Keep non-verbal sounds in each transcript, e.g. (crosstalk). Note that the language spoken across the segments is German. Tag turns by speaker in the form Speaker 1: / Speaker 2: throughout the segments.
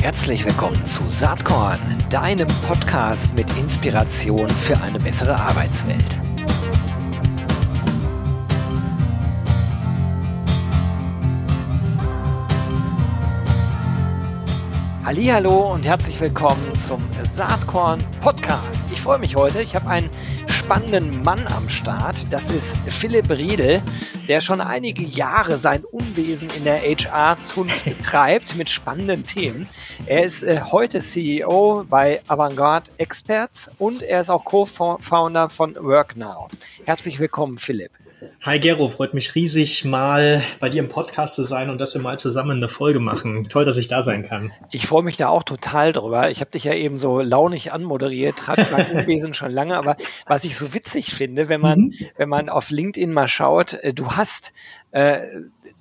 Speaker 1: Herzlich willkommen zu Saatkorn, deinem Podcast mit Inspiration für eine bessere Arbeitswelt. Hallo und herzlich willkommen zum Saatkorn Podcast. Ich freue mich heute. Ich habe einen spannenden Mann am Start. Das ist Philipp Riedel, der schon einige Jahre sein Unwesen in der HR-Zunft (laughs) betreibt mit spannenden Themen. Er ist äh, heute CEO bei Avantgarde Experts und er ist auch Co-Founder von WorkNow. Herzlich willkommen, Philipp.
Speaker 2: Hi Gero, freut mich riesig, mal bei dir im Podcast zu sein und dass wir mal zusammen eine Folge machen. Toll, dass ich da sein kann.
Speaker 1: Ich freue mich da auch total drüber. Ich habe dich ja eben so launig anmoderiert, trat mein Unwesen schon lange, aber was ich so witzig finde, wenn man, mhm. wenn man auf LinkedIn mal schaut, äh, du hast äh,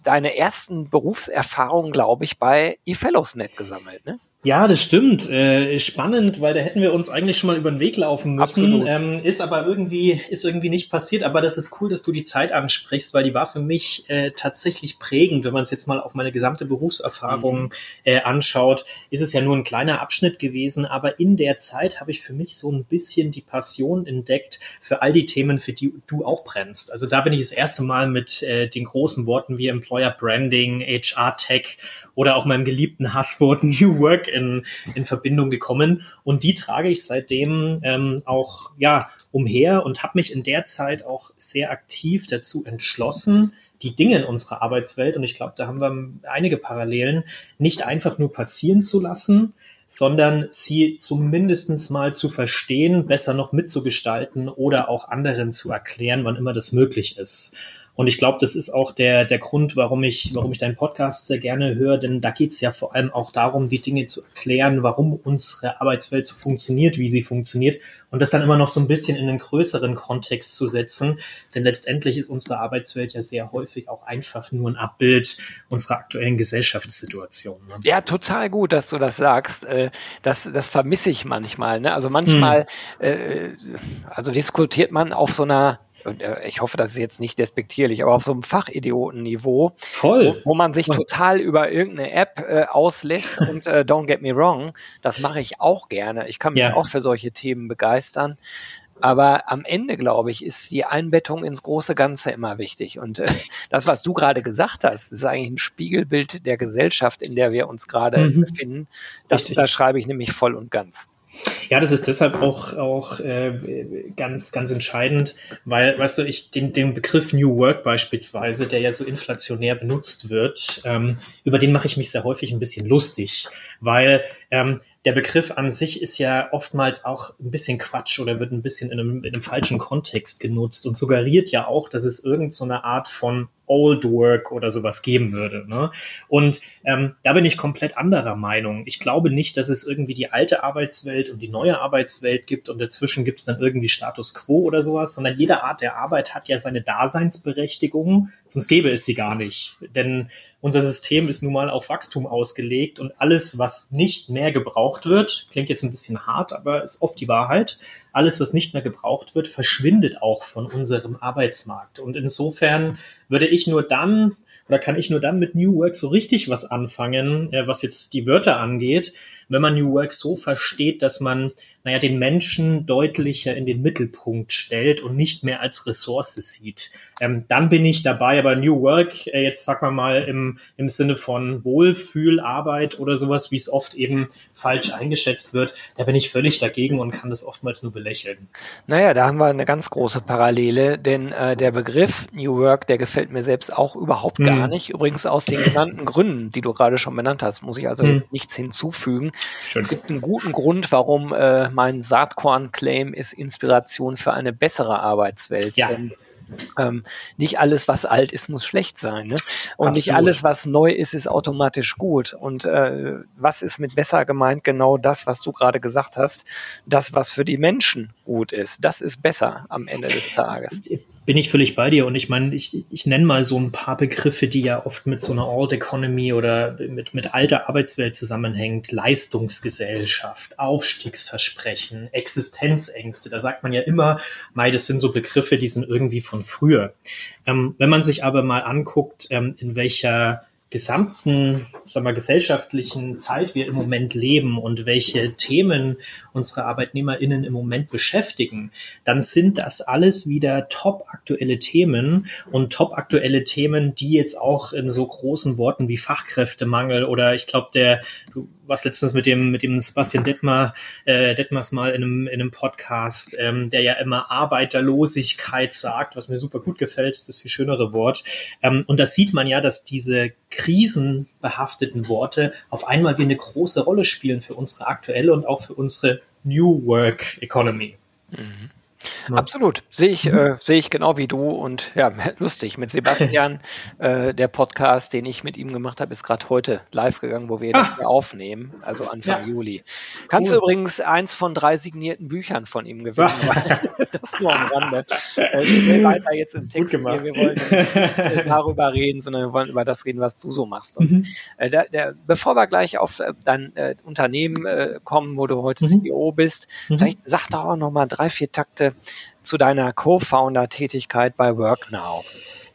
Speaker 1: deine ersten Berufserfahrungen, glaube ich, bei eFellowsNet gesammelt, ne?
Speaker 2: Ja, das stimmt. Äh, spannend, weil da hätten wir uns eigentlich schon mal über den Weg laufen müssen. Ähm, ist aber irgendwie, ist irgendwie nicht passiert. Aber das ist cool, dass du die Zeit ansprichst, weil die war für mich äh, tatsächlich prägend. Wenn man es jetzt mal auf meine gesamte Berufserfahrung mhm. äh, anschaut, ist es ja nur ein kleiner Abschnitt gewesen. Aber in der Zeit habe ich für mich so ein bisschen die Passion entdeckt für all die Themen, für die du auch brennst. Also da bin ich das erste Mal mit äh, den großen Worten wie Employer Branding, HR Tech oder auch meinem geliebten Hasswort (laughs) New Work in, in Verbindung gekommen. Und die trage ich seitdem ähm, auch ja umher und habe mich in der Zeit auch sehr aktiv dazu entschlossen, die Dinge in unserer Arbeitswelt, und ich glaube, da haben wir einige Parallelen, nicht einfach nur passieren zu lassen, sondern sie zumindestens mal zu verstehen, besser noch mitzugestalten oder auch anderen zu erklären, wann immer das möglich ist. Und ich glaube, das ist auch der, der Grund, warum ich, warum ich deinen Podcast sehr gerne höre, denn da geht es ja vor allem auch darum, die Dinge zu erklären, warum unsere Arbeitswelt so funktioniert, wie sie funktioniert und das dann immer noch so ein bisschen in einen größeren Kontext zu setzen. Denn letztendlich ist unsere Arbeitswelt ja sehr häufig auch einfach nur ein Abbild unserer aktuellen Gesellschaftssituation.
Speaker 1: Ne? Ja, total gut, dass du das sagst. Äh, das, das vermisse ich manchmal. Ne? Also manchmal, hm. also diskutiert man auf so einer äh, ich hoffe, das ist jetzt nicht despektierlich, aber auf so einem Fachidioten-Niveau, Voll. Wo, wo, man sich total über irgendeine App äh, auslässt (laughs) und äh, don't get me wrong, das mache ich auch gerne. Ich kann mich ja. auch für solche Themen begeistern. Aber am Ende, glaube ich, ist die Einbettung ins große Ganze immer wichtig. Und äh, (laughs) das, was du gerade gesagt hast, ist eigentlich ein Spiegelbild der Gesellschaft, in der wir uns gerade mhm. befinden. Das Richtig. unterschreibe ich nämlich voll und ganz.
Speaker 2: Ja, das ist deshalb auch, auch äh, ganz, ganz entscheidend, weil, weißt du, ich den, den Begriff New Work beispielsweise, der ja so inflationär benutzt wird, ähm, über den mache ich mich sehr häufig ein bisschen lustig, weil ähm, der Begriff an sich ist ja oftmals auch ein bisschen Quatsch oder wird ein bisschen in einem, in einem falschen Kontext genutzt und suggeriert ja auch, dass es irgendeine so Art von Old Work oder sowas geben würde. Ne? Und ähm, da bin ich komplett anderer Meinung. Ich glaube nicht, dass es irgendwie die alte Arbeitswelt und die neue Arbeitswelt gibt und dazwischen gibt es dann irgendwie Status quo oder sowas, sondern jede Art der Arbeit hat ja seine Daseinsberechtigung, sonst gäbe es sie gar nicht. Denn unser System ist nun mal auf Wachstum ausgelegt und alles, was nicht mehr gebraucht wird, klingt jetzt ein bisschen hart, aber ist oft die Wahrheit, alles, was nicht mehr gebraucht wird, verschwindet auch von unserem Arbeitsmarkt. Und insofern würde ich nur dann oder kann ich nur dann mit New Work so richtig was anfangen, äh, was jetzt die Wörter angeht, wenn man New Work so versteht, dass man naja, den Menschen deutlicher in den Mittelpunkt stellt und nicht mehr als Ressource sieht. Ähm, dann bin ich dabei, aber New Work, äh, jetzt sag mal mal im, im Sinne von Wohlfühlarbeit oder sowas, wie es oft eben falsch eingeschätzt wird, da bin ich völlig dagegen und kann das oftmals nur belächeln.
Speaker 1: Naja, da haben wir eine ganz große Parallele, denn äh, der Begriff New Work, der gefällt mir selbst auch überhaupt gar hm. nicht. Übrigens aus den genannten Gründen, die du gerade schon benannt hast, muss ich also hm. jetzt nichts hinzufügen. Schön. Es gibt einen guten Grund, warum äh, mein Saatkorn-Claim ist Inspiration für eine bessere Arbeitswelt. Ja. Denn ähm, nicht alles, was alt ist, muss schlecht sein. Ne? Und Absolut. nicht alles, was neu ist, ist automatisch gut. Und äh, was ist mit besser gemeint? Genau das, was du gerade gesagt hast. Das, was für die Menschen gut ist. Das ist besser am Ende des Tages
Speaker 2: bin ich völlig bei dir. Und ich meine, ich, ich nenne mal so ein paar Begriffe, die ja oft mit so einer Old Economy oder mit, mit alter Arbeitswelt zusammenhängt. Leistungsgesellschaft, Aufstiegsversprechen, Existenzängste. Da sagt man ja immer, mei, das sind so Begriffe, die sind irgendwie von früher. Ähm, wenn man sich aber mal anguckt, ähm, in welcher gesamten, sagen wir, gesellschaftlichen Zeit wir im Moment leben und welche Themen unsere ArbeitnehmerInnen im Moment beschäftigen, dann sind das alles wieder top aktuelle Themen und top aktuelle Themen, die jetzt auch in so großen Worten wie Fachkräftemangel oder ich glaube, der, du warst letztens mit dem, mit dem Sebastian Detmar, äh, Detmers mal in einem, in einem Podcast, ähm, der ja immer Arbeiterlosigkeit sagt, was mir super gut gefällt, ist das viel schönere Wort. Ähm, und das sieht man ja, dass diese krisenbehafteten Worte auf einmal wie eine große Rolle spielen für unsere aktuelle und auch für unsere New Work Economy.
Speaker 1: Mhm. Ja. Absolut. Sehe ich, mhm. äh, sehe ich genau wie du und ja, (laughs) lustig. Mit Sebastian, (laughs) äh, der Podcast, den ich mit ihm gemacht habe, ist gerade heute live gegangen, wo wir ah. das aufnehmen, also Anfang ja. Juli. Kannst cool. du übrigens eins von drei signierten Büchern von ihm gewinnen. (laughs) das nur am Rande. Äh, wir weiter jetzt im Text hier. Wir wollen nicht darüber reden, sondern wir wollen über das reden, was du so machst. Und mhm. äh, der, der, bevor wir gleich auf äh, dein äh, Unternehmen äh, kommen, wo du heute mhm. CEO bist, mhm. vielleicht sag doch auch noch mal drei, vier Takte zu deiner Co-Founder-Tätigkeit bei WorkNow.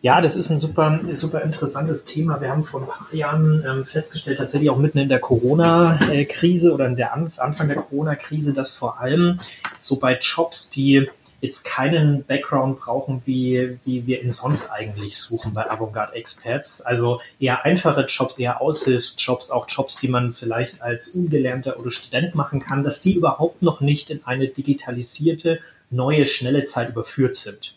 Speaker 2: Ja, das ist ein super, super interessantes Thema. Wir haben vor ein paar Jahren ähm, festgestellt, tatsächlich auch mitten in der Corona-Krise oder in der Anf Anfang der Corona-Krise, dass vor allem so bei Jobs, die jetzt keinen Background brauchen, wie, wie wir ihn sonst eigentlich suchen bei Avantgarde Experts. Also eher einfache Jobs, eher Aushilfsjobs, auch Jobs, die man vielleicht als Ungelernter oder Student machen kann, dass die überhaupt noch nicht in eine digitalisierte neue, schnelle Zeit überführt sind.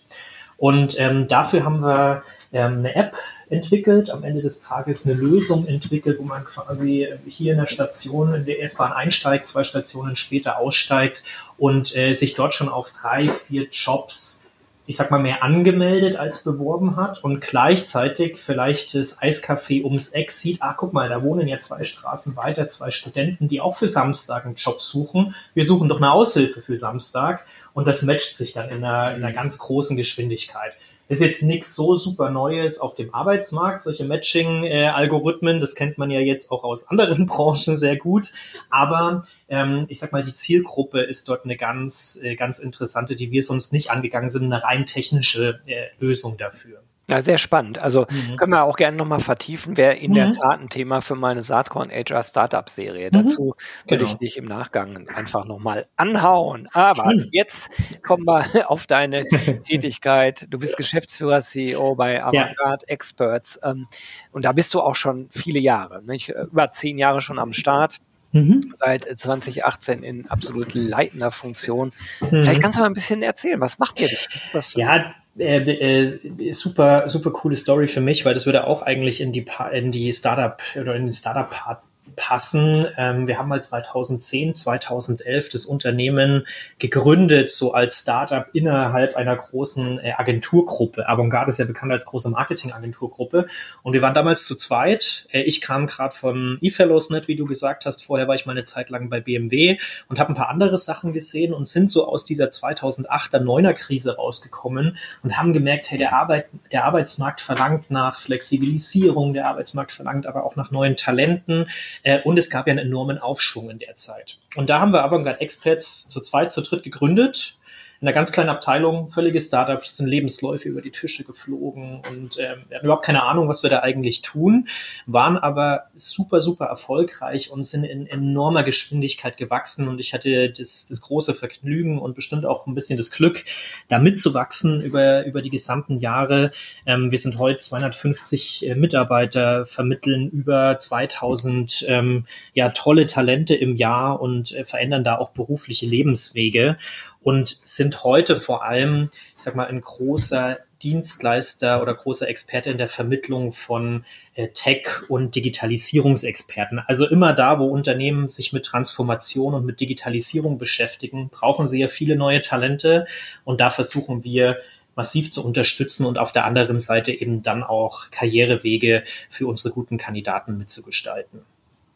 Speaker 2: Und ähm, dafür haben wir ähm, eine App entwickelt, am Ende des Tages eine Lösung entwickelt, wo man quasi hier in der Station in der S-Bahn einsteigt, zwei Stationen später aussteigt und äh, sich dort schon auf drei, vier Jobs ich sag mal, mehr angemeldet als beworben hat und gleichzeitig vielleicht das Eiscafé ums Eck sieht, ah, guck mal, da wohnen ja zwei Straßen weiter, zwei Studenten, die auch für Samstag einen Job suchen. Wir suchen doch eine Aushilfe für Samstag und das matcht sich dann in einer, in einer ganz großen Geschwindigkeit. Ist jetzt nichts so super Neues auf dem Arbeitsmarkt, solche Matching-Algorithmen, das kennt man ja jetzt auch aus anderen (laughs) Branchen sehr gut. Aber ähm, ich sag mal, die Zielgruppe ist dort eine ganz, äh, ganz interessante, die wir sonst nicht angegangen sind, eine rein technische äh, Lösung dafür.
Speaker 1: Ja, sehr spannend. Also mhm. können wir auch gerne nochmal vertiefen, wäre in mhm. der Tat ein Thema für meine Saatkorn HR Startup Serie. Mhm. Dazu würde genau. ich dich im Nachgang einfach nochmal anhauen. Aber Schön. jetzt kommen wir (laughs) auf deine Tätigkeit. Du bist Geschäftsführer, CEO bei Avantgarde ja. Experts. Ähm, und da bist du auch schon viele Jahre, nicht? über zehn Jahre schon am Start. Mhm. Seit 2018 in absolut leitender Funktion. Mhm. Vielleicht kannst du mal ein bisschen erzählen, was macht ihr
Speaker 2: denn? ja, äh, äh, super, super coole Story für mich, weil das würde auch eigentlich in die, in die Startup oder in den Startup-Part passen. Ähm, wir haben mal 2010, 2011 das Unternehmen gegründet, so als Startup innerhalb einer großen äh, Agenturgruppe. Avantgarde ist ja bekannt als große Marketingagenturgruppe. Und wir waren damals zu zweit. Äh, ich kam gerade von eFellowsNet, wie du gesagt hast. Vorher war ich mal eine Zeit lang bei BMW und habe ein paar andere Sachen gesehen und sind so aus dieser 2008er, 9er Krise rausgekommen und haben gemerkt, hey, der, Arbeit, der Arbeitsmarkt verlangt nach Flexibilisierung, der Arbeitsmarkt verlangt aber auch nach neuen Talenten. Äh, und es gab ja einen enormen Aufschwung in der Zeit. Und da haben wir Avantgarde Experts zu zweit, zu dritt gegründet in einer ganz kleinen Abteilung, völliges Startup, sind Lebensläufe über die Tische geflogen und ähm, wir hatten überhaupt keine Ahnung, was wir da eigentlich tun, waren aber super, super erfolgreich und sind in enormer Geschwindigkeit gewachsen und ich hatte das, das große Vergnügen und bestimmt auch ein bisschen das Glück, da mitzuwachsen über, über die gesamten Jahre. Ähm, wir sind heute 250 äh, Mitarbeiter, vermitteln über 2000 ähm, ja, tolle Talente im Jahr und äh, verändern da auch berufliche Lebenswege und sind heute vor allem, ich sag mal, ein großer Dienstleister oder großer Experte in der Vermittlung von äh, Tech- und Digitalisierungsexperten. Also immer da, wo Unternehmen sich mit Transformation und mit Digitalisierung beschäftigen, brauchen sie ja viele neue Talente und da versuchen wir massiv zu unterstützen und auf der anderen Seite eben dann auch Karrierewege für unsere guten Kandidaten mitzugestalten.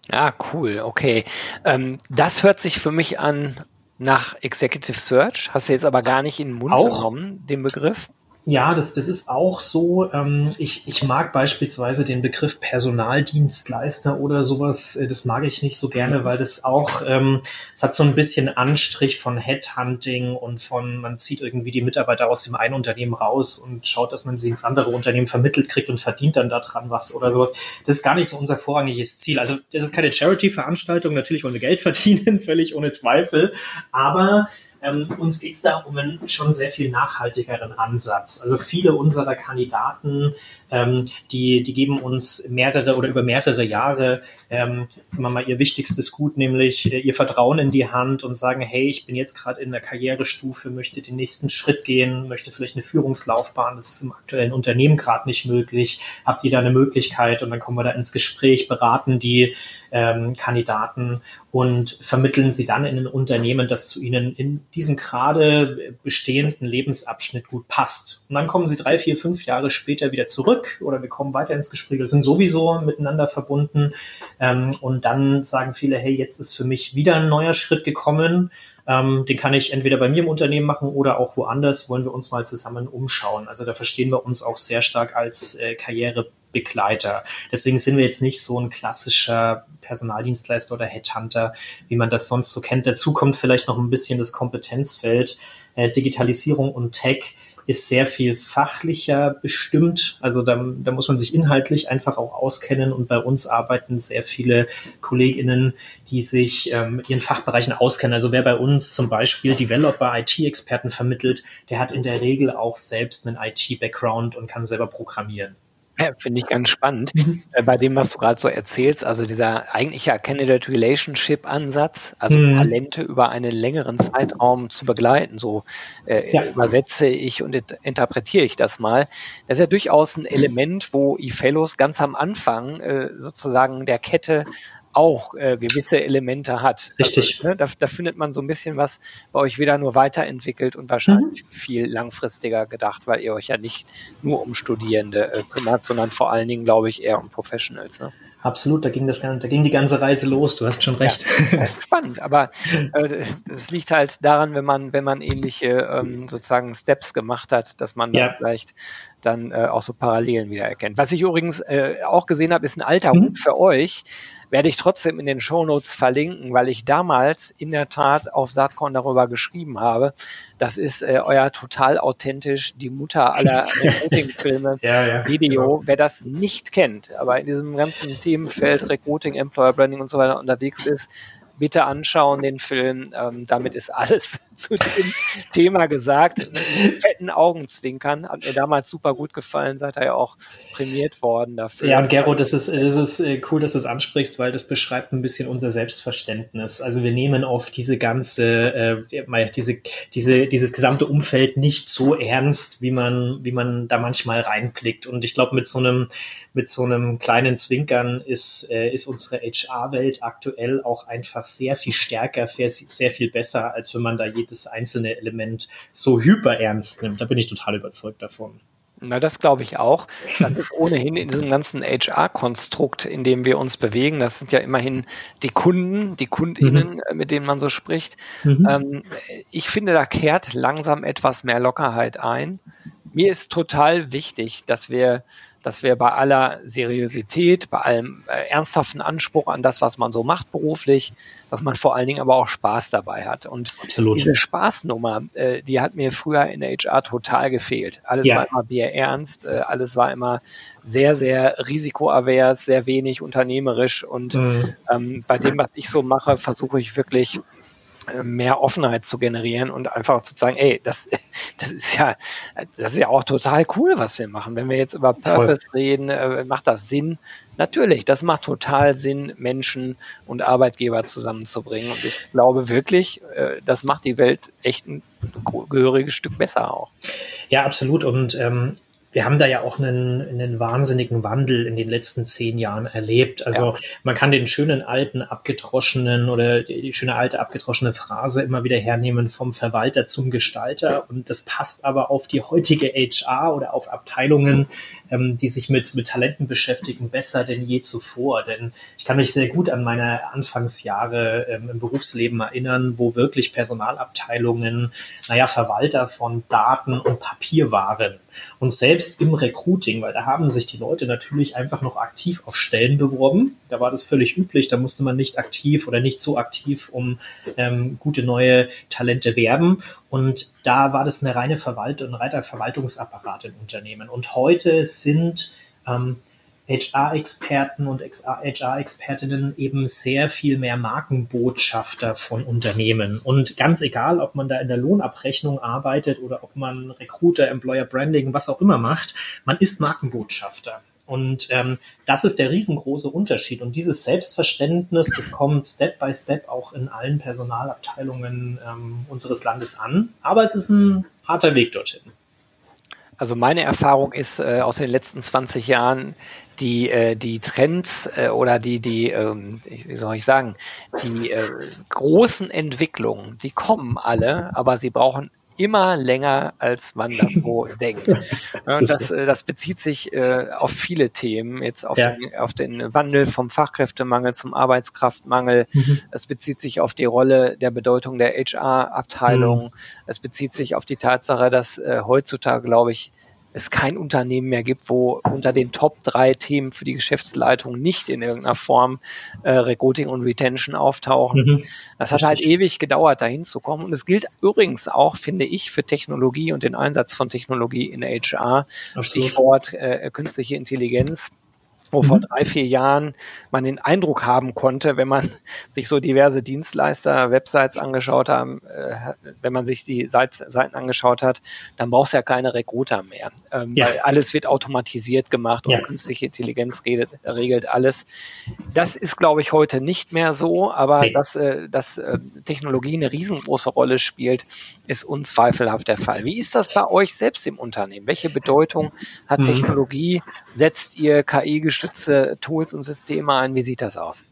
Speaker 1: Ah, cool, okay. Ähm, das hört sich für mich an nach Executive Search. Hast du jetzt aber gar nicht in den Mund
Speaker 2: auch?
Speaker 1: genommen, den Begriff?
Speaker 2: Ja, das, das ist auch so. Ähm, ich, ich mag beispielsweise den Begriff Personaldienstleister oder sowas. Äh, das mag ich nicht so gerne, mhm. weil das auch, ähm, es hat so ein bisschen Anstrich von Headhunting und von, man zieht irgendwie die Mitarbeiter aus dem einen Unternehmen raus und schaut, dass man sie ins andere Unternehmen vermittelt kriegt und verdient dann daran was oder sowas. Das ist gar nicht so unser vorrangiges Ziel. Also das ist keine Charity-Veranstaltung. Natürlich wollen wir Geld (laughs) verdienen, völlig ohne Zweifel. Aber ähm, uns geht es da um einen schon sehr viel nachhaltigeren Ansatz. Also viele unserer Kandidaten, ähm, die, die geben uns mehrere oder über mehrere Jahre, ähm, sagen wir mal, ihr wichtigstes Gut, nämlich äh, ihr Vertrauen in die Hand und sagen, hey, ich bin jetzt gerade in der Karrierestufe, möchte den nächsten Schritt gehen, möchte vielleicht eine Führungslaufbahn, das ist im aktuellen Unternehmen gerade nicht möglich. Habt ihr da eine Möglichkeit? Und dann kommen wir da ins Gespräch, beraten die ähm, Kandidaten und vermitteln sie dann in ein Unternehmen, das zu ihnen in diesem gerade bestehenden Lebensabschnitt gut passt. Und dann kommen sie drei, vier, fünf Jahre später wieder zurück oder wir kommen weiter ins Gespräch, wir sind sowieso miteinander verbunden. Ähm, und dann sagen viele, hey, jetzt ist für mich wieder ein neuer Schritt gekommen. Ähm, den kann ich entweder bei mir im Unternehmen machen oder auch woanders, wollen wir uns mal zusammen umschauen. Also da verstehen wir uns auch sehr stark als äh, Karriere Begleiter. Deswegen sind wir jetzt nicht so ein klassischer Personaldienstleister oder Headhunter, wie man das sonst so kennt. Dazu kommt vielleicht noch ein bisschen das Kompetenzfeld. Äh, Digitalisierung und Tech ist sehr viel fachlicher bestimmt. Also da, da muss man sich inhaltlich einfach auch auskennen und bei uns arbeiten sehr viele KollegInnen, die sich ähm, mit ihren Fachbereichen auskennen. Also wer bei uns zum Beispiel Developer, IT-Experten vermittelt, der hat in der Regel auch selbst einen IT-Background und kann selber programmieren.
Speaker 1: Ja, (laughs) Finde ich ganz spannend. Mhm. Äh, bei dem, was du gerade so erzählst, also dieser eigentliche Candidate Relationship Ansatz, also mhm. Talente über einen längeren Zeitraum zu begleiten, so äh, ja. übersetze ich und interpretiere ich das mal. Das ist ja durchaus ein Element, wo eFellows ganz am Anfang äh, sozusagen der Kette auch äh, gewisse Elemente hat.
Speaker 2: Richtig.
Speaker 1: Also, ne, da, da, findet man so ein bisschen was bei euch wieder nur weiterentwickelt und wahrscheinlich mhm. viel langfristiger gedacht, weil ihr euch ja nicht nur um Studierende äh, kümmert, sondern vor allen Dingen, glaube ich, eher um Professionals. Ne?
Speaker 2: Absolut, da ging das, da ging die ganze Reise los. Du hast schon recht.
Speaker 1: Ja, (laughs) spannend, aber äh, das liegt halt daran, wenn man, wenn man ähnliche ähm, sozusagen Steps gemacht hat, dass man ja. vielleicht dann äh, auch so Parallelen wieder erkennt. Was ich übrigens äh, auch gesehen habe, ist ein alter mhm. Hut für euch werde ich trotzdem in den Shownotes verlinken, weil ich damals in der Tat auf Saatkorn darüber geschrieben habe. Das ist äh, euer total authentisch, die Mutter aller (laughs) Recruiting-Filme ja, ja, Video. Genau. Wer das nicht kennt, aber in diesem ganzen Themenfeld Recruiting, Employer Branding und so weiter unterwegs ist, bitte anschauen, den Film. Ähm, damit ist alles (laughs) zu dem Thema gesagt. Mit fetten Augenzwinkern. Hat mir damals super gut gefallen. Seid ihr ja auch prämiert worden dafür.
Speaker 2: Ja, und Gero, das ist, das ist äh, cool, dass du es ansprichst, weil das beschreibt ein bisschen unser Selbstverständnis. Also wir nehmen auf diese ganze, äh, diese, diese, dieses gesamte Umfeld nicht so ernst, wie man, wie man da manchmal reinblickt. Und ich glaube, mit so einem, mit so einem kleinen Zwinkern ist, äh, ist unsere HR-Welt aktuell auch einfach sehr viel stärker, sehr viel besser, als wenn man da jedes einzelne Element so hyper ernst nimmt. Da bin ich total überzeugt davon.
Speaker 1: Na, das glaube ich auch. Das ist ohnehin in diesem ganzen HR-Konstrukt, in dem wir uns bewegen. Das sind ja immerhin die Kunden, die KundInnen, mhm. Äh, mit denen man so spricht. Mhm. Ähm, ich finde, da kehrt langsam etwas mehr Lockerheit ein. Mir ist total wichtig, dass wir dass wir bei aller Seriosität, bei allem äh, ernsthaften Anspruch an das, was man so macht beruflich, dass man vor allen Dingen aber auch Spaß dabei hat. Und Absolut. diese Spaßnummer, äh, die hat mir früher in der HR total gefehlt. Alles ja. war immer Bier ernst, äh, alles war immer sehr, sehr risikoavers, sehr wenig unternehmerisch. Und mhm. ähm, bei dem, was ich so mache, versuche ich wirklich mehr Offenheit zu generieren und einfach zu sagen, ey, das, (laughs) das ist ja, das ist ja auch total cool, was wir machen. Wenn wir jetzt über Purpose Voll. reden, äh, macht das Sinn? Natürlich, das macht total Sinn, Menschen und Arbeitgeber zusammenzubringen. Und ich glaube wirklich, äh, das macht die Welt echt ein gehöriges Stück besser auch.
Speaker 2: Ja, absolut. Und ähm, wir haben da ja auch einen, einen wahnsinnigen Wandel in den letzten zehn Jahren erlebt. Also ja. man kann den schönen alten abgedroschenen oder die schöne alte abgedroschene Phrase immer wieder hernehmen vom Verwalter zum Gestalter und das passt aber auf die heutige HR oder auf Abteilungen, ähm, die sich mit, mit Talenten beschäftigen, besser denn je zuvor. Denn ich kann mich sehr gut an meine Anfangsjahre ähm, im Berufsleben erinnern, wo wirklich Personalabteilungen, naja, Verwalter von Daten und Papier waren. Und selbst im Recruiting, weil da haben sich die Leute natürlich einfach noch aktiv auf Stellen beworben. Da war das völlig üblich, da musste man nicht aktiv oder nicht so aktiv um ähm, gute neue Talente werben. Und da war das eine reine Verwaltung, ein reiner Verwaltungsapparat im Unternehmen. Und heute sind ähm, HR-Experten und HR-Expertinnen eben sehr viel mehr Markenbotschafter von Unternehmen. Und ganz egal, ob man da in der Lohnabrechnung arbeitet oder ob man Recruiter, Employer Branding, was auch immer macht, man ist Markenbotschafter. Und ähm, das ist der riesengroße Unterschied. Und dieses Selbstverständnis, das kommt Step by Step auch in allen Personalabteilungen ähm, unseres Landes an. Aber es ist ein harter Weg dorthin.
Speaker 1: Also meine Erfahrung ist äh, aus den letzten 20 Jahren, die, äh, die Trends äh, oder die, die, ähm, wie soll ich sagen, die äh, großen Entwicklungen, die kommen alle, aber sie brauchen immer länger, als man davor (laughs) denkt. Und das, äh, das bezieht sich äh, auf viele Themen, jetzt auf, ja. den, auf den Wandel vom Fachkräftemangel zum Arbeitskraftmangel. Mhm. Es bezieht sich auf die Rolle der Bedeutung der HR-Abteilung. Mhm. Es bezieht sich auf die Tatsache, dass äh, heutzutage, glaube ich, es kein Unternehmen mehr gibt, wo unter den Top drei Themen für die Geschäftsleitung nicht in irgendeiner Form äh, Recruiting und Retention auftauchen. Mhm. Das hat halt Richtig. halt ewig gedauert, dahin zu kommen. Und es gilt übrigens auch, finde ich, für Technologie und den Einsatz von Technologie in HR. Absolut. Stichwort äh, künstliche Intelligenz wo vor mhm. drei, vier Jahren man den Eindruck haben konnte, wenn man (laughs) sich so diverse Dienstleister, Websites angeschaut haben, äh, wenn man sich die Seiten angeschaut hat, dann brauchst du ja keine Recruiter mehr. Ähm, ja. Weil alles wird automatisiert gemacht und ja. künstliche Intelligenz redet, regelt alles. Das ist, glaube ich, heute nicht mehr so, aber nee. dass, äh, dass äh, Technologie eine riesengroße Rolle spielt, ist unzweifelhaft der Fall. Wie ist das bei euch selbst im Unternehmen? Welche Bedeutung hat mhm. Technologie? Setzt ihr KI-gestützte Tools und Systeme ein? Wie sieht das aus?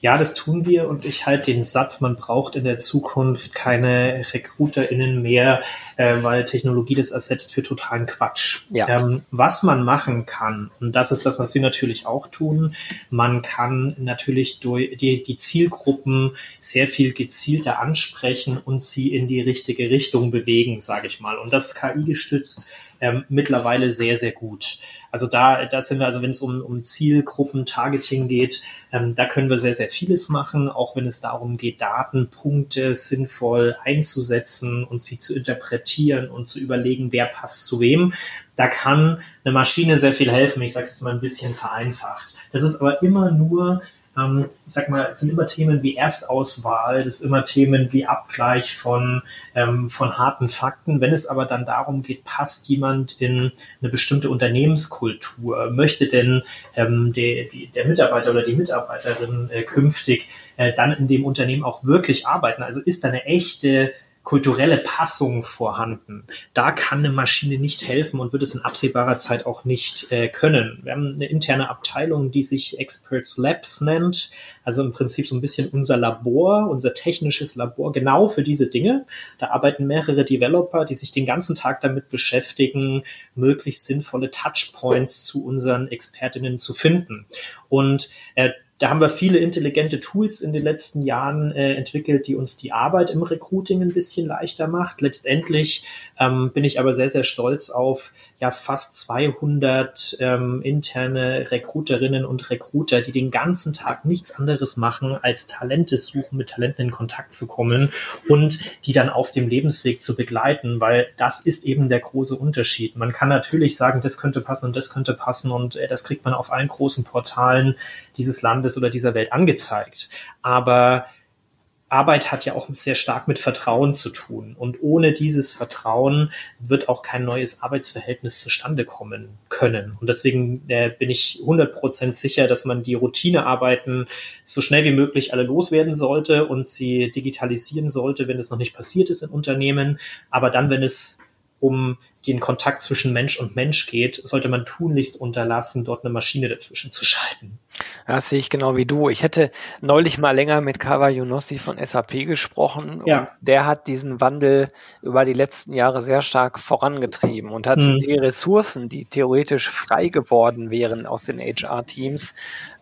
Speaker 2: Ja, das tun wir und ich halte den Satz, man braucht in der Zukunft keine RecruiterInnen mehr, äh, weil Technologie das ersetzt für totalen Quatsch. Ja. Ähm, was man machen kann, und das ist das, was wir natürlich auch tun, man kann natürlich durch die, die Zielgruppen sehr viel gezielter ansprechen und sie in die richtige Richtung bewegen, sage ich mal. Und das KI gestützt ähm, mittlerweile sehr, sehr gut. Also da, da sind wir, also wenn es um, um Zielgruppen-Targeting geht, ähm, da können wir sehr, sehr vieles machen, auch wenn es darum geht, Datenpunkte sinnvoll einzusetzen und sie zu interpretieren und zu überlegen, wer passt zu wem. Da kann eine Maschine sehr viel helfen. Ich sage es jetzt mal ein bisschen vereinfacht. Das ist aber immer nur ähm, ich sag mal, es sind immer Themen wie Erstauswahl, das ist immer Themen wie Abgleich von, ähm, von harten Fakten. Wenn es aber dann darum geht, passt jemand in eine bestimmte Unternehmenskultur, möchte denn ähm, der, der Mitarbeiter oder die Mitarbeiterin äh, künftig äh, dann in dem Unternehmen auch wirklich arbeiten? Also ist da eine echte kulturelle Passung vorhanden. Da kann eine Maschine nicht helfen und wird es in absehbarer Zeit auch nicht äh, können. Wir haben eine interne Abteilung, die sich Experts Labs nennt, also im Prinzip so ein bisschen unser Labor, unser technisches Labor, genau für diese Dinge. Da arbeiten mehrere Developer, die sich den ganzen Tag damit beschäftigen, möglichst sinnvolle Touchpoints zu unseren Expertinnen zu finden. Und äh, da haben wir viele intelligente Tools in den letzten Jahren äh, entwickelt, die uns die Arbeit im Recruiting ein bisschen leichter macht. Letztendlich ähm, bin ich aber sehr, sehr stolz auf ja fast 200 ähm, interne Recruiterinnen und Recruiter, die den ganzen Tag nichts anderes machen, als Talente suchen, mit Talenten in Kontakt zu kommen und die dann auf dem Lebensweg zu begleiten, weil das ist eben der große Unterschied. Man kann natürlich sagen, das könnte passen und das könnte passen und äh, das kriegt man auf allen großen Portalen dieses Landes oder dieser Welt angezeigt. Aber Arbeit hat ja auch sehr stark mit Vertrauen zu tun. Und ohne dieses Vertrauen wird auch kein neues Arbeitsverhältnis zustande kommen können. Und deswegen äh, bin ich 100% sicher, dass man die Routinearbeiten so schnell wie möglich alle loswerden sollte und sie digitalisieren sollte, wenn es noch nicht passiert ist in Unternehmen. Aber dann, wenn es um den Kontakt zwischen Mensch und Mensch geht, sollte man tunlichst unterlassen, dort eine Maschine dazwischen zu schalten.
Speaker 1: Das sehe ich genau wie du. Ich hätte neulich mal länger mit Kawa Yunossi von SAP gesprochen. Ja. der hat diesen Wandel über die letzten Jahre sehr stark vorangetrieben und hat mhm. die Ressourcen, die theoretisch frei geworden wären aus den HR-Teams,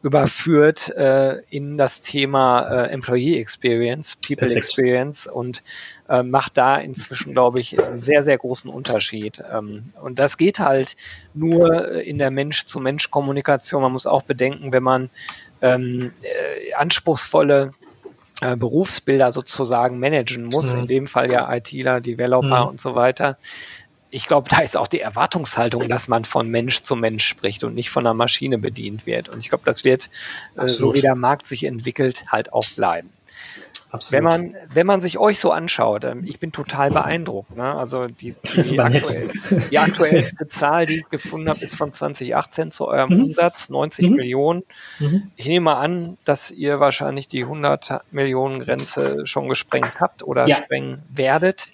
Speaker 1: überführt äh, in das Thema äh, Employee Experience, People Perfekt. Experience und äh, macht da inzwischen, glaube ich, einen sehr, sehr großen Unterschied. Ähm, und das geht halt nur in der Mensch-zu-Mensch-Kommunikation. Man muss auch bedenken, wenn man ähm, äh, anspruchsvolle äh, Berufsbilder sozusagen managen muss, mhm. in dem Fall ja ITler, Developer mhm. und so weiter. Ich glaube, da ist auch die Erwartungshaltung, dass man von Mensch zu Mensch spricht und nicht von einer Maschine bedient wird. Und ich glaube, das wird, äh, so wie der Markt sich entwickelt, halt auch bleiben. Absolut. Wenn man, wenn man sich euch so anschaut, ähm, ich bin total beeindruckt. Ne? Also die, die, aktuell, die aktuellste (laughs) Zahl, die ich gefunden habe, ist von 2018 zu eurem mhm. Umsatz, 90 mhm. Millionen. Mhm. Ich nehme mal an, dass ihr wahrscheinlich die 100 Millionen Grenze schon gesprengt habt oder ja. sprengen werdet.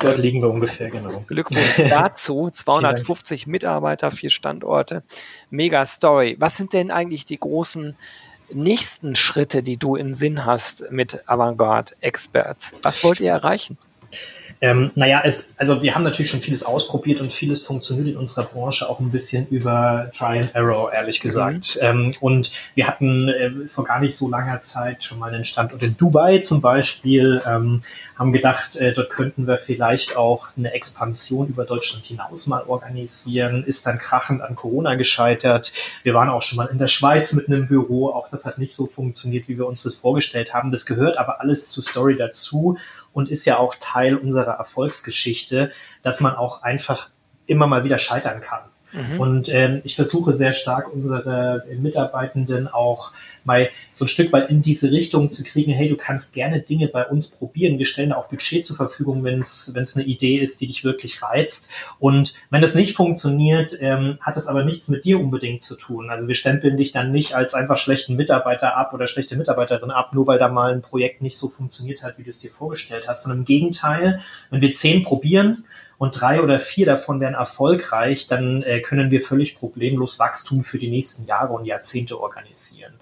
Speaker 2: Dort liegen wir ungefähr, genau.
Speaker 1: Glückwunsch (laughs) dazu. 250 Mitarbeiter, vier Standorte. Mega Story. Was sind denn eigentlich die großen nächsten Schritte, die du im Sinn hast mit Avantgarde Experts? Was wollt ihr erreichen?
Speaker 2: Ähm, naja, es, also wir haben natürlich schon vieles ausprobiert und vieles funktioniert in unserer Branche auch ein bisschen über Try and Error, ehrlich gesagt. Mhm. Ähm, und wir hatten äh, vor gar nicht so langer Zeit schon mal einen Standort in Dubai zum Beispiel, ähm, haben gedacht, äh, dort könnten wir vielleicht auch eine Expansion über Deutschland hinaus mal organisieren, ist dann krachend an Corona gescheitert. Wir waren auch schon mal in der Schweiz mit einem Büro, auch das hat nicht so funktioniert, wie wir uns das vorgestellt haben. Das gehört aber alles zur Story dazu und ist ja auch Teil unserer Erfolgsgeschichte, dass man auch einfach immer mal wieder scheitern kann. Mhm. Und ähm, ich versuche sehr stark unsere Mitarbeitenden auch mal so ein Stück weit in diese Richtung zu kriegen, hey, du kannst gerne Dinge bei uns probieren. Wir stellen auch Budget zur Verfügung, wenn es eine Idee ist, die dich wirklich reizt. Und wenn das nicht funktioniert, ähm, hat das aber nichts mit dir unbedingt zu tun. Also wir stempeln dich dann nicht als einfach schlechten Mitarbeiter ab oder schlechte Mitarbeiterin ab, nur weil da mal ein Projekt nicht so funktioniert hat, wie du es dir vorgestellt hast, sondern im Gegenteil, wenn wir zehn probieren, und drei oder vier davon werden erfolgreich, dann äh, können wir völlig problemlos Wachstum für die nächsten Jahre und Jahrzehnte organisieren.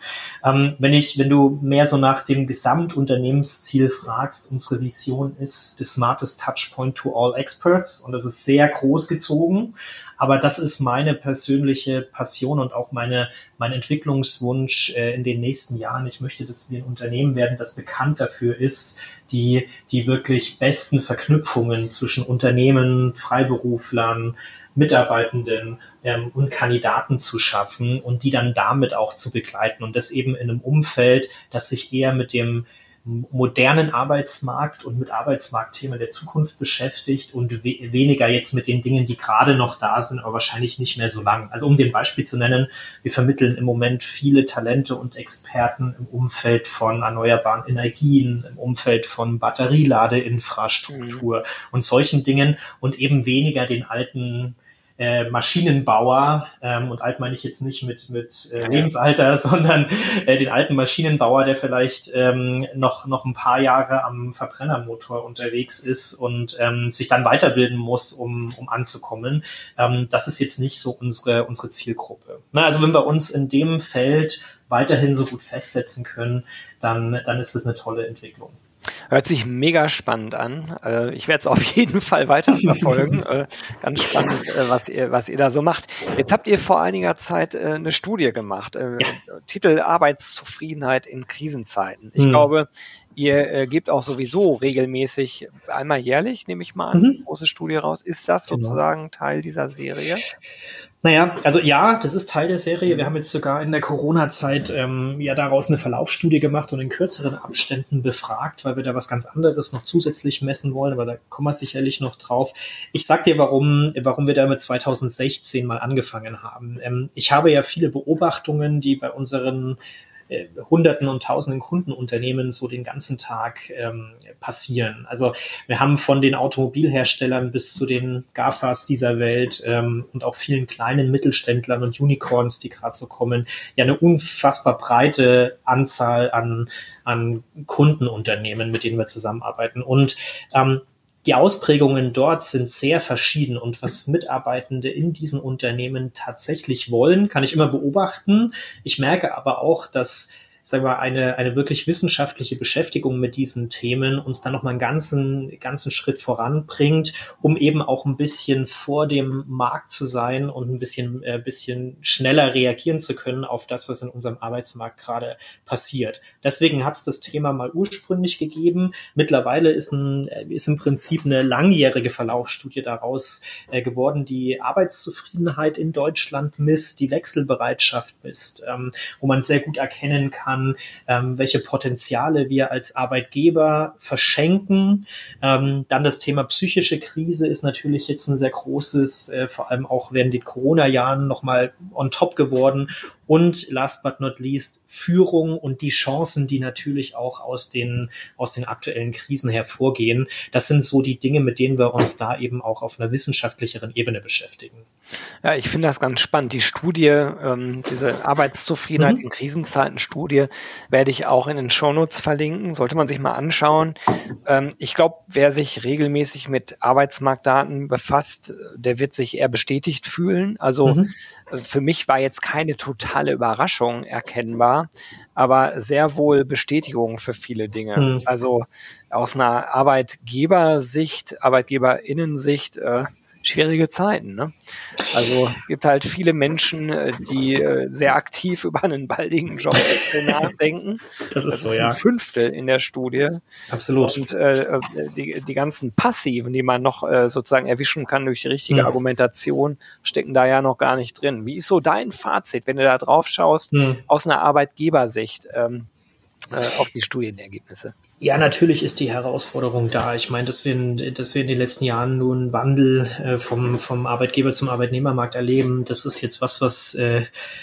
Speaker 2: Ähm, wenn ich, wenn du mehr so nach dem Gesamtunternehmensziel fragst, unsere Vision ist the smartest touchpoint to all experts und das ist sehr groß gezogen. Aber das ist meine persönliche Passion und auch meine, mein Entwicklungswunsch äh, in den nächsten Jahren. Ich möchte, dass wir ein Unternehmen werden, das bekannt dafür ist, die, die wirklich besten Verknüpfungen zwischen Unternehmen, Freiberuflern, Mitarbeitenden ähm, und Kandidaten zu schaffen und die dann damit auch zu begleiten und das eben in einem Umfeld, das sich eher mit dem modernen Arbeitsmarkt und mit Arbeitsmarktthemen der Zukunft beschäftigt und we weniger jetzt mit den Dingen, die gerade noch da sind, aber wahrscheinlich nicht mehr so lang. Also um den Beispiel zu nennen, wir vermitteln im Moment viele Talente und Experten im Umfeld von erneuerbaren Energien, im Umfeld von Batterieladeinfrastruktur mhm. und solchen Dingen und eben weniger den alten äh, Maschinenbauer, ähm, und alt meine ich jetzt nicht mit, mit äh, Lebensalter, (laughs) sondern äh, den alten Maschinenbauer, der vielleicht ähm, noch, noch ein paar Jahre am Verbrennermotor unterwegs ist und ähm, sich dann weiterbilden muss, um, um anzukommen. Ähm, das ist jetzt nicht so unsere, unsere Zielgruppe. Na, also wenn wir uns in dem Feld weiterhin so gut festsetzen können, dann, dann ist das eine tolle Entwicklung.
Speaker 1: Hört sich mega spannend an. Äh, ich werde es auf (laughs) jeden Fall weiter verfolgen. (laughs) Äh, ganz spannend, äh, was ihr, was ihr da so macht. Jetzt habt ihr vor einiger Zeit eine Studie gemacht. Ja. Titel Arbeitszufriedenheit in Krisenzeiten. Ich hm. glaube, ihr gebt auch sowieso regelmäßig einmal jährlich, nehme ich mal an, mhm. große Studie raus. Ist das genau. sozusagen Teil dieser Serie?
Speaker 2: Naja, also ja, das ist Teil der Serie. Wir haben jetzt sogar in der Corona-Zeit ähm, ja daraus eine Verlaufsstudie gemacht und in kürzeren Abständen befragt, weil wir da was ganz anderes noch zusätzlich messen wollen, aber da kommen wir sicherlich noch drauf. Ich sag dir, warum, warum wir damit 2016 mal angefangen haben. Ähm, ich habe ja viele Beobachtungen, die bei unseren äh, Hunderten und Tausenden Kundenunternehmen so den ganzen Tag ähm, passieren. Also wir haben von den Automobilherstellern bis zu den GAFAs dieser Welt ähm, und auch vielen kleinen Mittelständlern und Unicorns, die gerade so kommen, ja eine unfassbar breite Anzahl an, an Kundenunternehmen, mit denen wir zusammenarbeiten. Und ähm, die Ausprägungen dort sind sehr verschieden und was Mitarbeitende in diesen Unternehmen tatsächlich wollen, kann ich immer beobachten. Ich merke aber auch, dass sagen wir, eine, eine wirklich wissenschaftliche Beschäftigung mit diesen Themen uns dann nochmal einen ganzen, ganzen Schritt voranbringt, um eben auch ein bisschen vor dem Markt zu sein und ein bisschen, äh, bisschen schneller reagieren zu können auf das, was in unserem Arbeitsmarkt gerade passiert. Deswegen hat es das Thema mal ursprünglich gegeben. Mittlerweile ist, ein, ist im Prinzip eine langjährige Verlaufsstudie daraus äh, geworden, die Arbeitszufriedenheit in Deutschland misst, die Wechselbereitschaft misst, ähm, wo man sehr gut erkennen kann, kann, ähm, welche Potenziale wir als Arbeitgeber verschenken. Ähm, dann das Thema psychische Krise ist natürlich jetzt ein sehr großes, äh, vor allem auch während den Corona-Jahren nochmal on top geworden und last but not least Führung und die Chancen, die natürlich auch aus den, aus den aktuellen Krisen hervorgehen. Das sind so die Dinge, mit denen wir uns da eben auch auf einer wissenschaftlicheren Ebene beschäftigen.
Speaker 1: Ja, ich finde das ganz spannend. Die Studie, ähm, diese Arbeitszufriedenheit mhm. in Krisenzeiten Studie, werde ich auch in den Shownotes verlinken. Sollte man sich mal anschauen. Ähm, ich glaube, wer sich regelmäßig mit Arbeitsmarktdaten befasst, der wird sich eher bestätigt fühlen. Also mhm für mich war jetzt keine totale Überraschung erkennbar, aber sehr wohl Bestätigung für viele Dinge. Mhm. Also aus einer Arbeitgebersicht, Arbeitgeberinnensicht, äh, schwierige Zeiten. Ne? Also gibt halt viele Menschen, äh, die äh, sehr aktiv (laughs) über einen baldigen Job (laughs) nachdenken.
Speaker 2: Das ist das so, ist ein ja.
Speaker 1: Fünftel in der Studie.
Speaker 2: Absolut.
Speaker 1: Und äh, die, die ganzen Passiven, die man noch äh, sozusagen erwischen kann durch die richtige mhm. Argumentation, stecken da ja noch gar nicht drin. Wie ist so dein Fazit, wenn du da drauf schaust, mhm. aus einer Arbeitgebersicht ähm, äh, auf die Studienergebnisse?
Speaker 2: Ja, natürlich ist die Herausforderung da. Ich meine, dass wir, in, dass wir in den letzten Jahren einen Wandel äh, vom, vom Arbeitgeber zum Arbeitnehmermarkt erleben, das ist jetzt was, was, äh,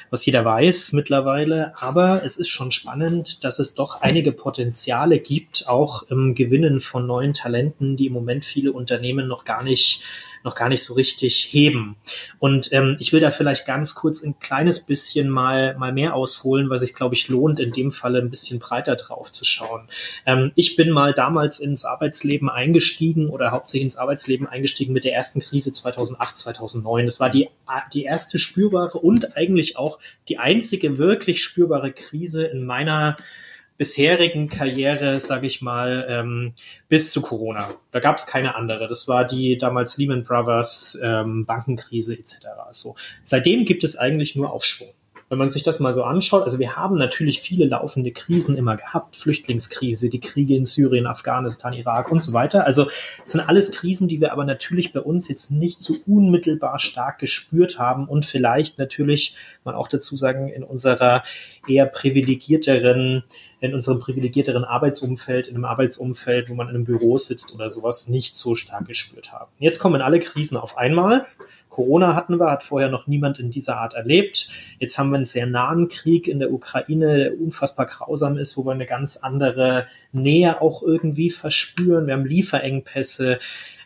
Speaker 2: was jeder weiß mittlerweile. Aber es ist schon spannend, dass es doch einige Potenziale gibt, auch im Gewinnen von neuen Talenten, die im Moment viele Unternehmen noch gar nicht noch gar nicht so richtig heben. Und ähm, ich will da vielleicht ganz kurz ein kleines bisschen mal, mal mehr ausholen, weil sich, glaube ich, lohnt, in dem Falle ein bisschen breiter drauf zu schauen. Ähm, ich bin mal damals ins Arbeitsleben eingestiegen oder hauptsächlich ins Arbeitsleben eingestiegen mit der ersten Krise 2008, 2009. Das war die, die erste spürbare und eigentlich auch die einzige wirklich spürbare Krise in meiner bisherigen Karriere, sage ich mal, ähm, bis zu Corona. Da gab es keine andere. Das war die damals Lehman Brothers ähm, Bankenkrise etc. So seitdem gibt es eigentlich nur Aufschwung. Wenn man sich das mal so anschaut, also wir haben natürlich viele laufende Krisen immer gehabt, Flüchtlingskrise, die Kriege in Syrien, Afghanistan, Irak und so weiter. Also sind alles Krisen, die wir aber natürlich bei uns jetzt nicht so unmittelbar stark gespürt haben und vielleicht natürlich, man auch dazu sagen, in unserer eher privilegierteren in unserem privilegierteren Arbeitsumfeld, in einem Arbeitsumfeld, wo man in einem Büro sitzt oder sowas, nicht so stark gespürt haben. Jetzt kommen alle Krisen auf einmal. Corona hatten wir, hat vorher noch niemand in dieser Art erlebt. Jetzt haben wir einen sehr nahen Krieg in der Ukraine, der unfassbar grausam ist, wo wir eine ganz andere Nähe auch irgendwie verspüren. Wir haben Lieferengpässe.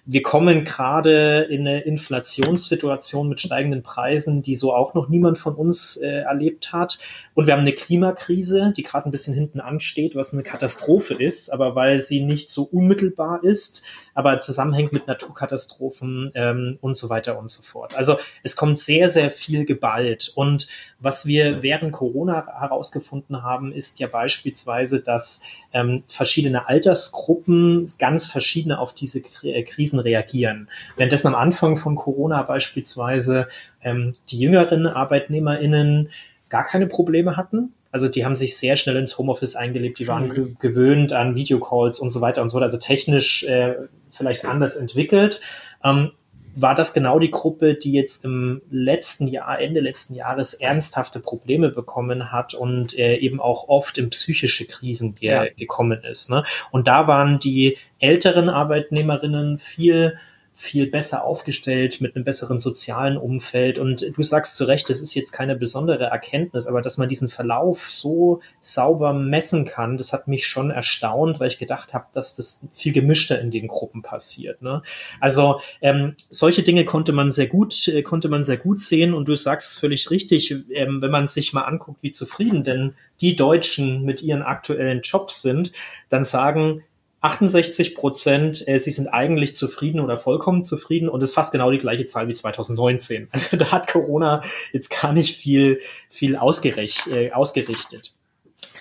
Speaker 2: Wir kommen gerade in eine Inflationssituation mit steigenden Preisen, die so auch noch niemand von uns äh, erlebt hat. Und wir haben eine Klimakrise, die gerade ein bisschen hinten ansteht, was eine Katastrophe ist, aber weil sie nicht so unmittelbar ist, aber zusammenhängt mit Naturkatastrophen ähm, und so weiter und so fort. Also es kommt sehr, sehr viel geballt. Und was wir während Corona herausgefunden haben, ist ja beispielsweise, dass ähm, verschiedene Altersgruppen ganz verschiedene auf diese äh, Krisen reagieren. Währenddessen am Anfang von Corona beispielsweise ähm, die jüngeren ArbeitnehmerInnen gar keine Probleme hatten. Also die haben sich sehr schnell ins Homeoffice eingelebt, die waren mhm. gewöhnt an Videocalls und so weiter und so. Also technisch äh, vielleicht anders entwickelt. Ähm, war das genau die Gruppe, die jetzt im letzten Jahr, Ende letzten Jahres ernsthafte Probleme bekommen hat und äh, eben auch oft in psychische Krisen ge ja. gekommen ist. Ne? Und da waren die älteren Arbeitnehmerinnen viel viel besser aufgestellt mit einem besseren sozialen Umfeld. Und du sagst zu Recht, das ist jetzt keine besondere Erkenntnis, aber dass man diesen Verlauf so sauber messen kann, das hat mich schon erstaunt, weil ich gedacht habe, dass das viel gemischter in den Gruppen passiert. Ne? Also ähm, solche Dinge konnte man sehr gut, äh, konnte man sehr gut sehen. Und du sagst es völlig richtig, ähm, wenn man sich mal anguckt, wie zufrieden denn die Deutschen mit ihren aktuellen Jobs sind, dann sagen 68 Prozent, äh, sie sind eigentlich zufrieden oder vollkommen zufrieden und ist fast genau die gleiche Zahl wie 2019. (laughs) Also da hat Corona jetzt gar nicht viel, viel ausgericht, äh, ausgerichtet.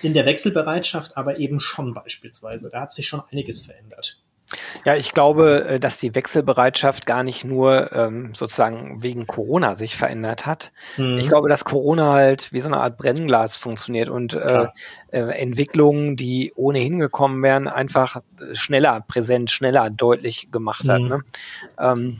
Speaker 2: In der Wechselbereitschaft aber eben schon beispielsweise. Da hat sich schon einiges verändert.
Speaker 1: Ja, ich glaube, äh, dass die Wechselbereitschaft gar nicht nur ähm, sozusagen wegen Corona sich verändert hat. Mhm. Ich glaube, dass Corona halt wie so eine Art Brennglas funktioniert und äh, äh, Entwicklungen, die ohnehin gekommen wären, einfach schneller präsent, schneller deutlich gemacht hat. Mhm. Ne? Ähm,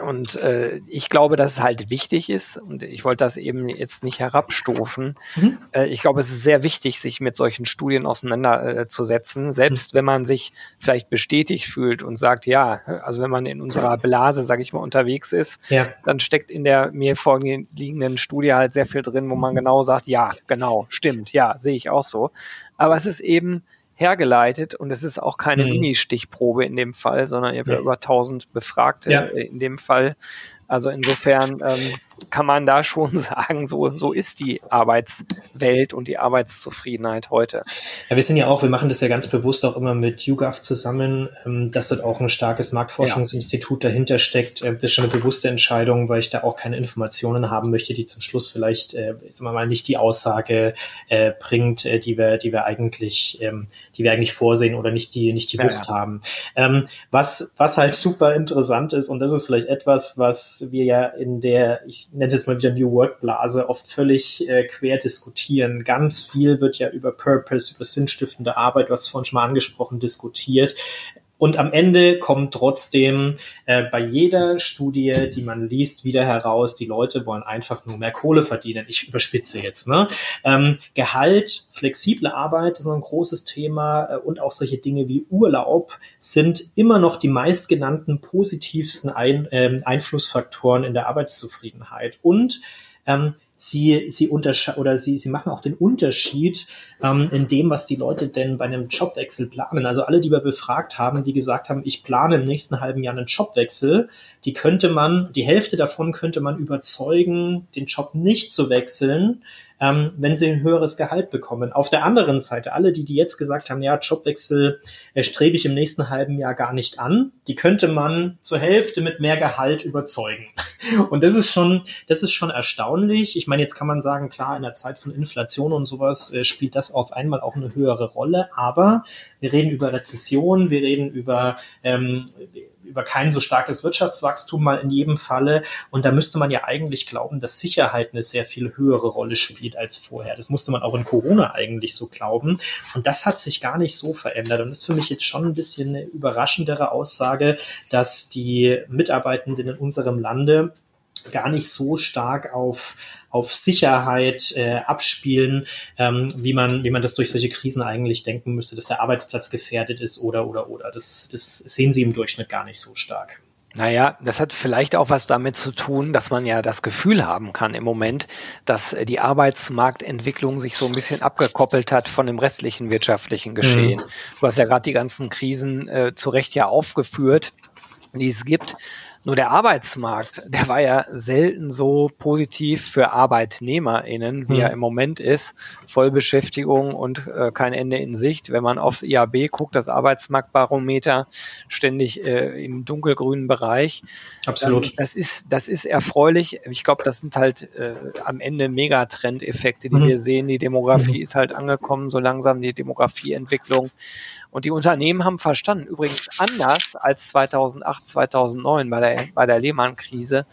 Speaker 1: und äh, ich glaube, dass es halt wichtig ist, und ich wollte das eben jetzt nicht herabstufen. Mhm. Äh, ich glaube, es ist sehr wichtig, sich mit solchen Studien auseinanderzusetzen, äh, selbst mhm. wenn man sich vielleicht bestätigt fühlt und sagt, ja, also wenn man in unserer Blase, sage ich mal, unterwegs ist, ja. dann steckt in der mir vorliegenden Studie halt sehr viel drin, wo man genau sagt, ja, genau, stimmt, ja, sehe ich auch so. Aber es ist eben hergeleitet und es ist auch keine mhm. Mini-Stichprobe in dem Fall, sondern ihr habt ja über 1000 Befragte ja. in dem Fall. Also insofern ähm, kann man da schon (laughs) sagen, so, so ist die Arbeitswelt und die Arbeitszufriedenheit heute.
Speaker 2: Ja, wir sind ja auch, wir machen das ja ganz bewusst auch immer mit YouGov zusammen, ähm, dass dort auch ein starkes Marktforschungsinstitut ja. dahinter steckt. Äh, das ist schon eine bewusste Entscheidung, weil ich da auch keine Informationen haben möchte, die zum Schluss vielleicht, äh, wir mal, nicht die Aussage äh, bringt, äh, die wir, die wir eigentlich, ähm, die wir eigentlich vorsehen oder nicht die, nicht die ja, Wucht ja. haben. Ähm, was, was halt super interessant ist, und das ist vielleicht etwas, was wir ja in der, ich nenne es mal wieder New Work Blase, oft völlig äh, quer diskutieren. Ganz viel wird ja über Purpose, über sinnstiftende Arbeit, was vorhin schon mal angesprochen, diskutiert. Und am Ende kommt trotzdem äh, bei jeder Studie, die man liest, wieder heraus, die Leute wollen einfach nur mehr Kohle verdienen. Ich überspitze jetzt. Ne? Ähm, Gehalt, flexible Arbeit ist ein großes Thema äh, und auch solche Dinge wie Urlaub sind immer noch die meistgenannten positivsten Ein, äh, Einflussfaktoren in der Arbeitszufriedenheit. Und ähm, sie, sie untersche oder sie, sie machen auch den Unterschied ähm, in dem, was die Leute denn bei einem Jobwechsel planen. Also alle, die wir befragt haben, die gesagt haben, ich plane im nächsten halben Jahr einen Jobwechsel, die könnte man, die Hälfte davon könnte man überzeugen, den Job nicht zu wechseln, ähm, wenn sie ein höheres Gehalt bekommen. Auf der anderen Seite, alle, die, die jetzt gesagt haben, ja, Jobwechsel äh, strebe ich im nächsten halben Jahr gar nicht an, die könnte man zur Hälfte mit mehr Gehalt überzeugen. (laughs) Und das ist schon, das ist schon erstaunlich. Ich meine, jetzt kann man sagen, klar, in der Zeit von Inflation und sowas äh, spielt das auf einmal auch eine höhere Rolle, aber wir reden über Rezession, wir reden über ähm, über kein so starkes Wirtschaftswachstum mal in jedem Falle. Und da müsste man ja eigentlich glauben, dass Sicherheit eine sehr viel höhere Rolle spielt als vorher. Das musste man auch in Corona eigentlich so glauben. Und das hat sich gar nicht so verändert. Und ist für mich jetzt schon ein bisschen eine überraschendere Aussage, dass die Mitarbeitenden in unserem Lande gar nicht so stark auf auf Sicherheit äh, abspielen, ähm, wie man wie man das durch solche Krisen eigentlich denken müsste, dass der Arbeitsplatz gefährdet ist oder oder oder. Das das sehen sie im Durchschnitt gar nicht so stark.
Speaker 1: Naja, das hat vielleicht auch was damit zu tun, dass man ja das Gefühl haben kann im Moment, dass äh, die Arbeitsmarktentwicklung sich so ein bisschen abgekoppelt hat von dem restlichen wirtschaftlichen Geschehen. Mhm. Du hast ja gerade die ganzen Krisen äh, zu Recht ja aufgeführt, die es gibt. Nur der Arbeitsmarkt, der war ja selten so positiv für ArbeitnehmerInnen, wie hm. er im Moment ist. Vollbeschäftigung und äh, kein Ende in Sicht. Wenn man aufs IAB guckt, das Arbeitsmarktbarometer ständig äh, im dunkelgrünen Bereich.
Speaker 2: Absolut.
Speaker 1: Ähm, das ist, das ist erfreulich. Ich glaube, das sind halt äh, am Ende Megatrendeffekte, die mhm. wir sehen. Die Demografie mhm. ist halt angekommen, so langsam die Demografieentwicklung. Und die Unternehmen haben verstanden, übrigens anders als 2008, 2009 bei der, bei der Lehman-Krise,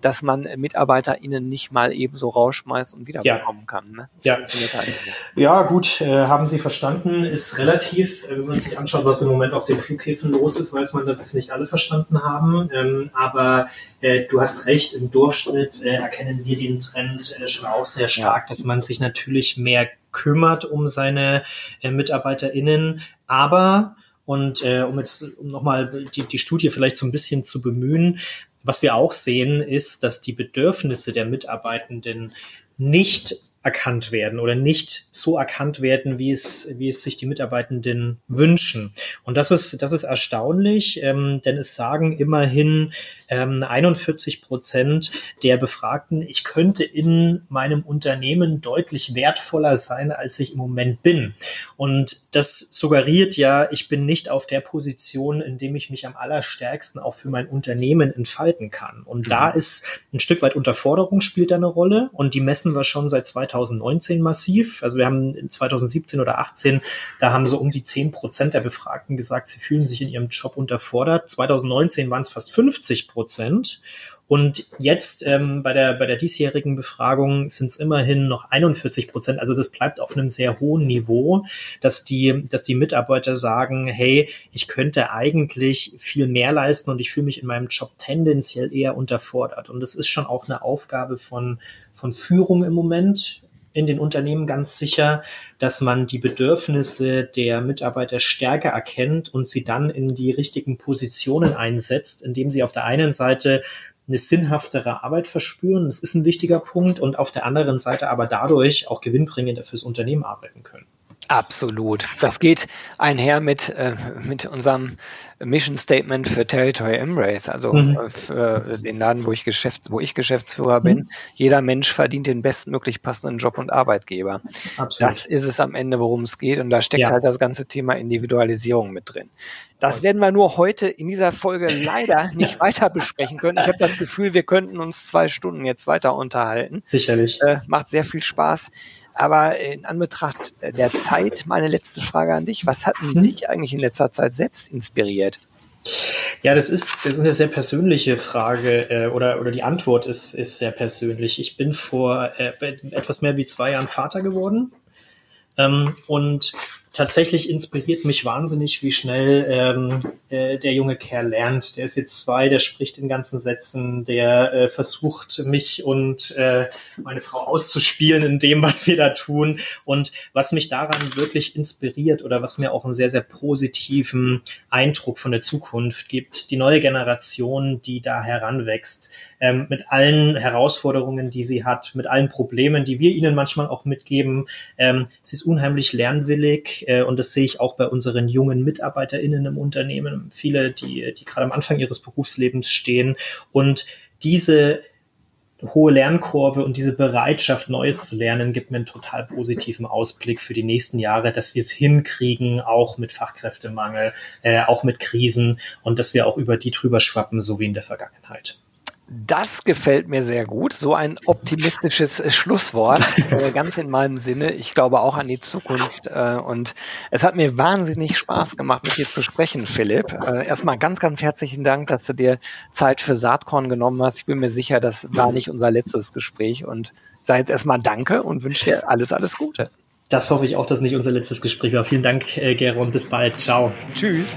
Speaker 1: dass man MitarbeiterInnen nicht mal eben so rausschmeißt und wieder ja. kann. Ne?
Speaker 2: Ja. Halt ja, gut, äh, haben Sie verstanden, ist relativ. Äh, wenn man sich anschaut, was im Moment auf den Flughäfen los ist, weiß man, dass es nicht alle verstanden haben. Ähm, aber äh, du hast recht, im Durchschnitt äh, erkennen wir den Trend äh, schon auch sehr stark, ja. dass man sich natürlich mehr kümmert um seine äh, MitarbeiterInnen, aber und äh, um jetzt um nochmal die, die Studie vielleicht so ein bisschen zu bemühen, was wir auch sehen, ist, dass die Bedürfnisse der Mitarbeitenden nicht erkannt werden oder nicht so erkannt werden, wie es, wie es sich die Mitarbeitenden wünschen. Und das ist, das ist erstaunlich, ähm, denn es sagen immerhin ähm, 41 Prozent der Befragten, ich könnte in meinem Unternehmen deutlich wertvoller sein, als ich im Moment bin. Und das suggeriert ja, ich bin nicht auf der Position, in dem ich mich am allerstärksten auch für mein Unternehmen entfalten kann. Und mhm. da ist ein Stück weit Unterforderung spielt da eine Rolle und die messen wir schon seit 2019 massiv. Also wir haben in 2017 oder 18, da haben so um die 10 Prozent der Befragten gesagt, sie fühlen sich in ihrem Job unterfordert. 2019 waren es fast 50 Prozent. Und jetzt ähm, bei der bei der diesjährigen Befragung sind es immerhin noch 41 Prozent. Also das bleibt auf einem sehr hohen Niveau, dass die dass die Mitarbeiter sagen, hey, ich könnte eigentlich viel mehr leisten und ich fühle mich in meinem Job tendenziell eher unterfordert. Und das ist schon auch eine Aufgabe von von Führung im Moment in den Unternehmen ganz sicher, dass man die Bedürfnisse der Mitarbeiter stärker erkennt und sie dann in die richtigen Positionen einsetzt, indem sie auf der einen Seite eine sinnhaftere Arbeit verspüren. Das ist ein wichtiger Punkt und auf der anderen Seite aber dadurch auch gewinnbringender fürs Unternehmen arbeiten können.
Speaker 1: Absolut. Das geht einher mit, äh, mit unserem Mission Statement für Territory Embrace, also mhm. Äh, für den Laden, wo ich, Geschäfts-, wo ich Geschäftsführer mhm. bin. Jeder Mensch verdient den bestmöglich passenden Job und Arbeitgeber. Absolut. Das ist es am Ende, worum es geht. Und da steckt ja. halt das ganze Thema Individualisierung mit drin. Das werden wir nur heute in dieser Folge leider (laughs) nicht weiter besprechen können. Ich habe das Gefühl, wir könnten uns zwei Stunden jetzt weiter unterhalten.
Speaker 2: Sicherlich.
Speaker 1: Äh, macht sehr viel Spaß. Aber in Anbetracht der Zeit, meine letzte Frage an dich. Was hat mhm. dich eigentlich in letzter Zeit selbst inspiriert?
Speaker 2: Ja, das ist, das ist eine sehr persönliche Frage äh, oder, oder die Antwort ist, ist sehr persönlich. Ich bin vor äh, etwas mehr wie zwei Jahren Vater geworden ähm, und tatsächlich inspiriert mich wahnsinnig, wie schnell ähm, äh, der junge Kerl lernt. Der ist jetzt zwei, der spricht in ganzen Sätzen, der äh, versucht, mich und äh, meine Frau auszuspielen in dem, was wir da tun. Und was mich daran wirklich inspiriert oder was mir auch einen sehr, sehr positiven Eindruck von der Zukunft gibt, die neue Generation, die da heranwächst, ähm, mit allen Herausforderungen, die sie hat, mit allen Problemen, die wir ihnen manchmal auch mitgeben. Ähm, sie ist unheimlich lernwillig äh, und das sehe ich auch bei unseren jungen MitarbeiterInnen im Unternehmen. Viele, die, die gerade am Anfang ihres Berufslebens stehen und diese hohe Lernkurve und diese Bereitschaft, Neues zu lernen, gibt mir einen total positiven Ausblick für die nächsten Jahre, dass wir es hinkriegen, auch mit Fachkräftemangel, äh, auch mit Krisen und dass wir auch über die drüber schwappen, so wie in der Vergangenheit.
Speaker 1: Das gefällt mir sehr gut. So ein optimistisches Schlusswort, (laughs) äh, ganz in meinem Sinne. Ich glaube auch an die Zukunft. Äh, und es hat mir wahnsinnig Spaß gemacht, mit dir zu sprechen, Philipp. Äh, erstmal ganz, ganz herzlichen Dank, dass du dir Zeit für Saatkorn genommen hast. Ich bin mir sicher, das war nicht unser letztes Gespräch. Und sei jetzt erstmal Danke und wünsche dir alles, alles Gute.
Speaker 2: Das hoffe ich auch, dass nicht unser letztes Gespräch war. Vielen Dank, äh, Geron. Bis bald. Ciao.
Speaker 1: Tschüss.